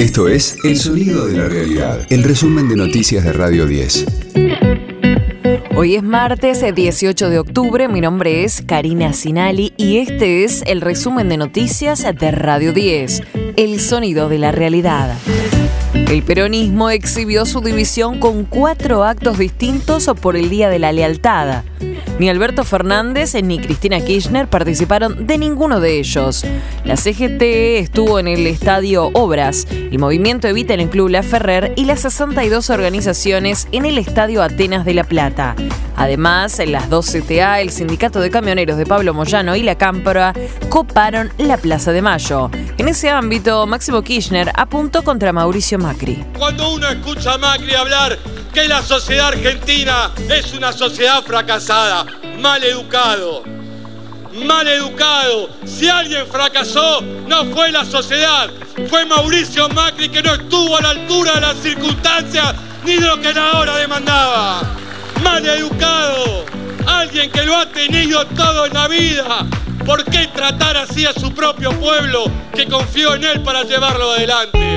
Esto es El Sonido de la Realidad, el resumen de noticias de Radio 10. Hoy es martes 18 de octubre, mi nombre es Karina Sinali y este es el resumen de noticias de Radio 10, El Sonido de la Realidad. El peronismo exhibió su división con cuatro actos distintos por el Día de la Lealtad. Ni Alberto Fernández ni Cristina Kirchner participaron de ninguno de ellos. La CGT estuvo en el estadio Obras, el Movimiento Evita en el Club La Ferrer y las 62 organizaciones en el estadio Atenas de La Plata. Además, en las dos CTA, el Sindicato de Camioneros de Pablo Moyano y la Cámpora coparon la Plaza de Mayo. En ese ámbito, Máximo Kirchner apuntó contra Mauricio Macri. Cuando uno escucha a Macri hablar que la sociedad argentina es una sociedad fracasada, mal educado, mal educado. Si alguien fracasó, no fue la sociedad, fue Mauricio Macri que no estuvo a la altura de las circunstancias ni de lo que la hora demandaba. Mal educado, alguien que lo ha tenido todo en la vida. ¿Por qué tratar así a su propio pueblo que confió en él para llevarlo adelante?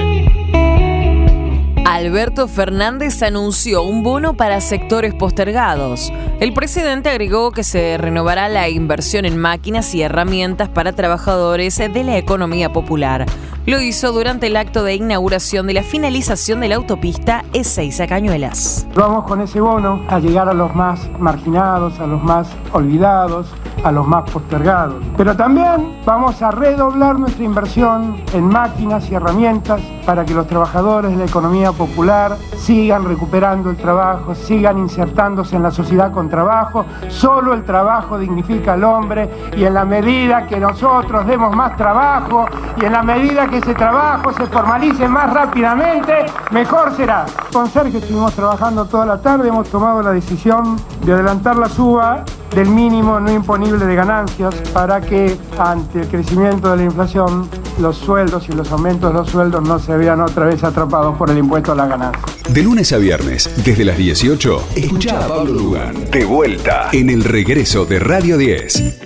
Alberto Fernández anunció un bono para sectores postergados. El presidente agregó que se renovará la inversión en máquinas y herramientas para trabajadores de la economía popular. Lo hizo durante el acto de inauguración de la finalización de la autopista E6 a Cañuelas. Vamos con ese bono a llegar a los más marginados, a los más olvidados, a los más postergados. Pero también vamos a redoblar nuestra inversión en máquinas y herramientas para que los trabajadores de la economía popular sigan recuperando el trabajo, sigan insertándose en la sociedad con trabajo. Solo el trabajo dignifica al hombre y en la medida que nosotros demos más trabajo y en la medida que ese trabajo se formalice más rápidamente, mejor será. Con Sergio estuvimos trabajando toda la tarde, hemos tomado la decisión de adelantar la suba del mínimo no imponible de ganancias para que ante el crecimiento de la inflación los sueldos y los aumentos de los sueldos no se vean otra vez atrapados por el impuesto a la ganancia. De lunes a viernes, desde las 18, escucha a Pablo Lugan. De vuelta en el regreso de Radio 10.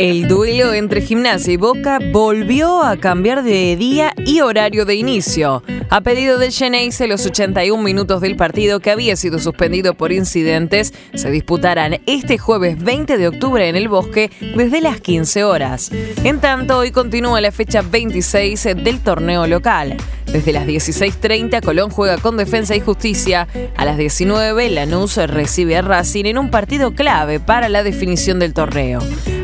El duelo entre Gimnasia y Boca volvió a cambiar de día y horario de inicio. A pedido del Geneise, los 81 minutos del partido que había sido suspendido por incidentes se disputarán este jueves 20 de octubre en el Bosque desde las 15 horas. En tanto, hoy continúa la fecha 26 del torneo local. Desde las 16.30 Colón juega con Defensa y Justicia. A las 19 Lanús recibe a Racing en un partido clave para la definición del torneo.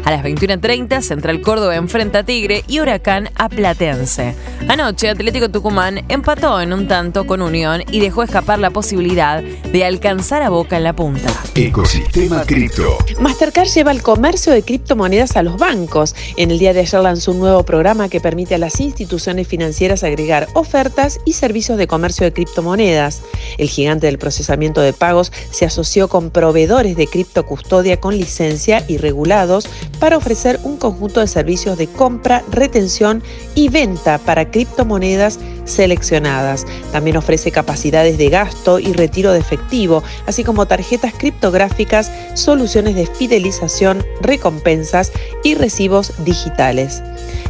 A las 21.30 Central Córdoba enfrenta a Tigre y Huracán a Platense. Anoche Atlético Tucumán empató en un tanto con Unión y dejó escapar la posibilidad de alcanzar a Boca en la punta. Ecosistema Cripto. Mastercard lleva el comercio de criptomonedas a los bancos. En el día de ayer lanzó un nuevo programa que permite a las instituciones financieras agregar ofertas y servicios de comercio de criptomonedas. El gigante del procesamiento de pagos se asoció con proveedores de criptocustodia con licencia y regulados para ofrecer un conjunto de servicios de compra, retención y venta para criptomonedas seleccionadas. También ofrece capacidades de gasto y retiro de efectivo, así como tarjetas criptográficas, soluciones de fidelización, recompensas y recibos digitales.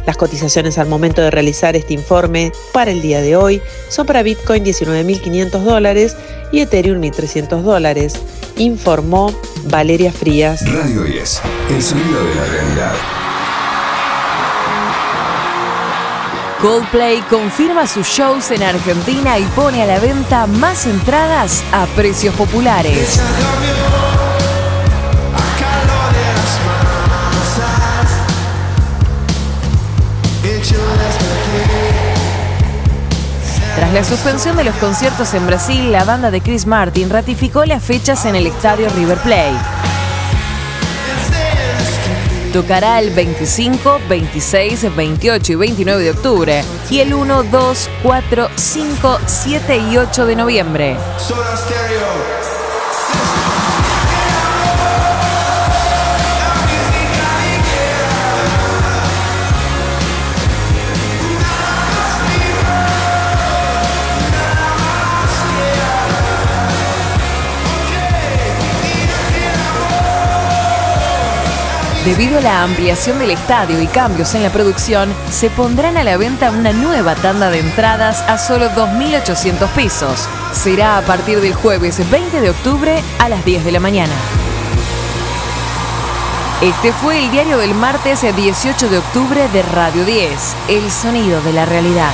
Las cotizaciones al momento de realizar este informe para el día de hoy son para Bitcoin 19.500 dólares y Ethereum 1.300 dólares, informó Valeria Frías. Radio 10, el sonido de la realidad. Coldplay confirma sus shows en Argentina y pone a la venta más entradas a precios populares. Tras la suspensión de los conciertos en Brasil, la banda de Chris Martin ratificó las fechas en el estadio River Plate. Tocará el 25, 26, 28 y 29 de octubre y el 1, 2, 4, 5, 7 y 8 de noviembre. Debido a la ampliación del estadio y cambios en la producción, se pondrán a la venta una nueva tanda de entradas a solo 2.800 pesos. Será a partir del jueves 20 de octubre a las 10 de la mañana. Este fue el diario del martes 18 de octubre de Radio 10, El Sonido de la Realidad.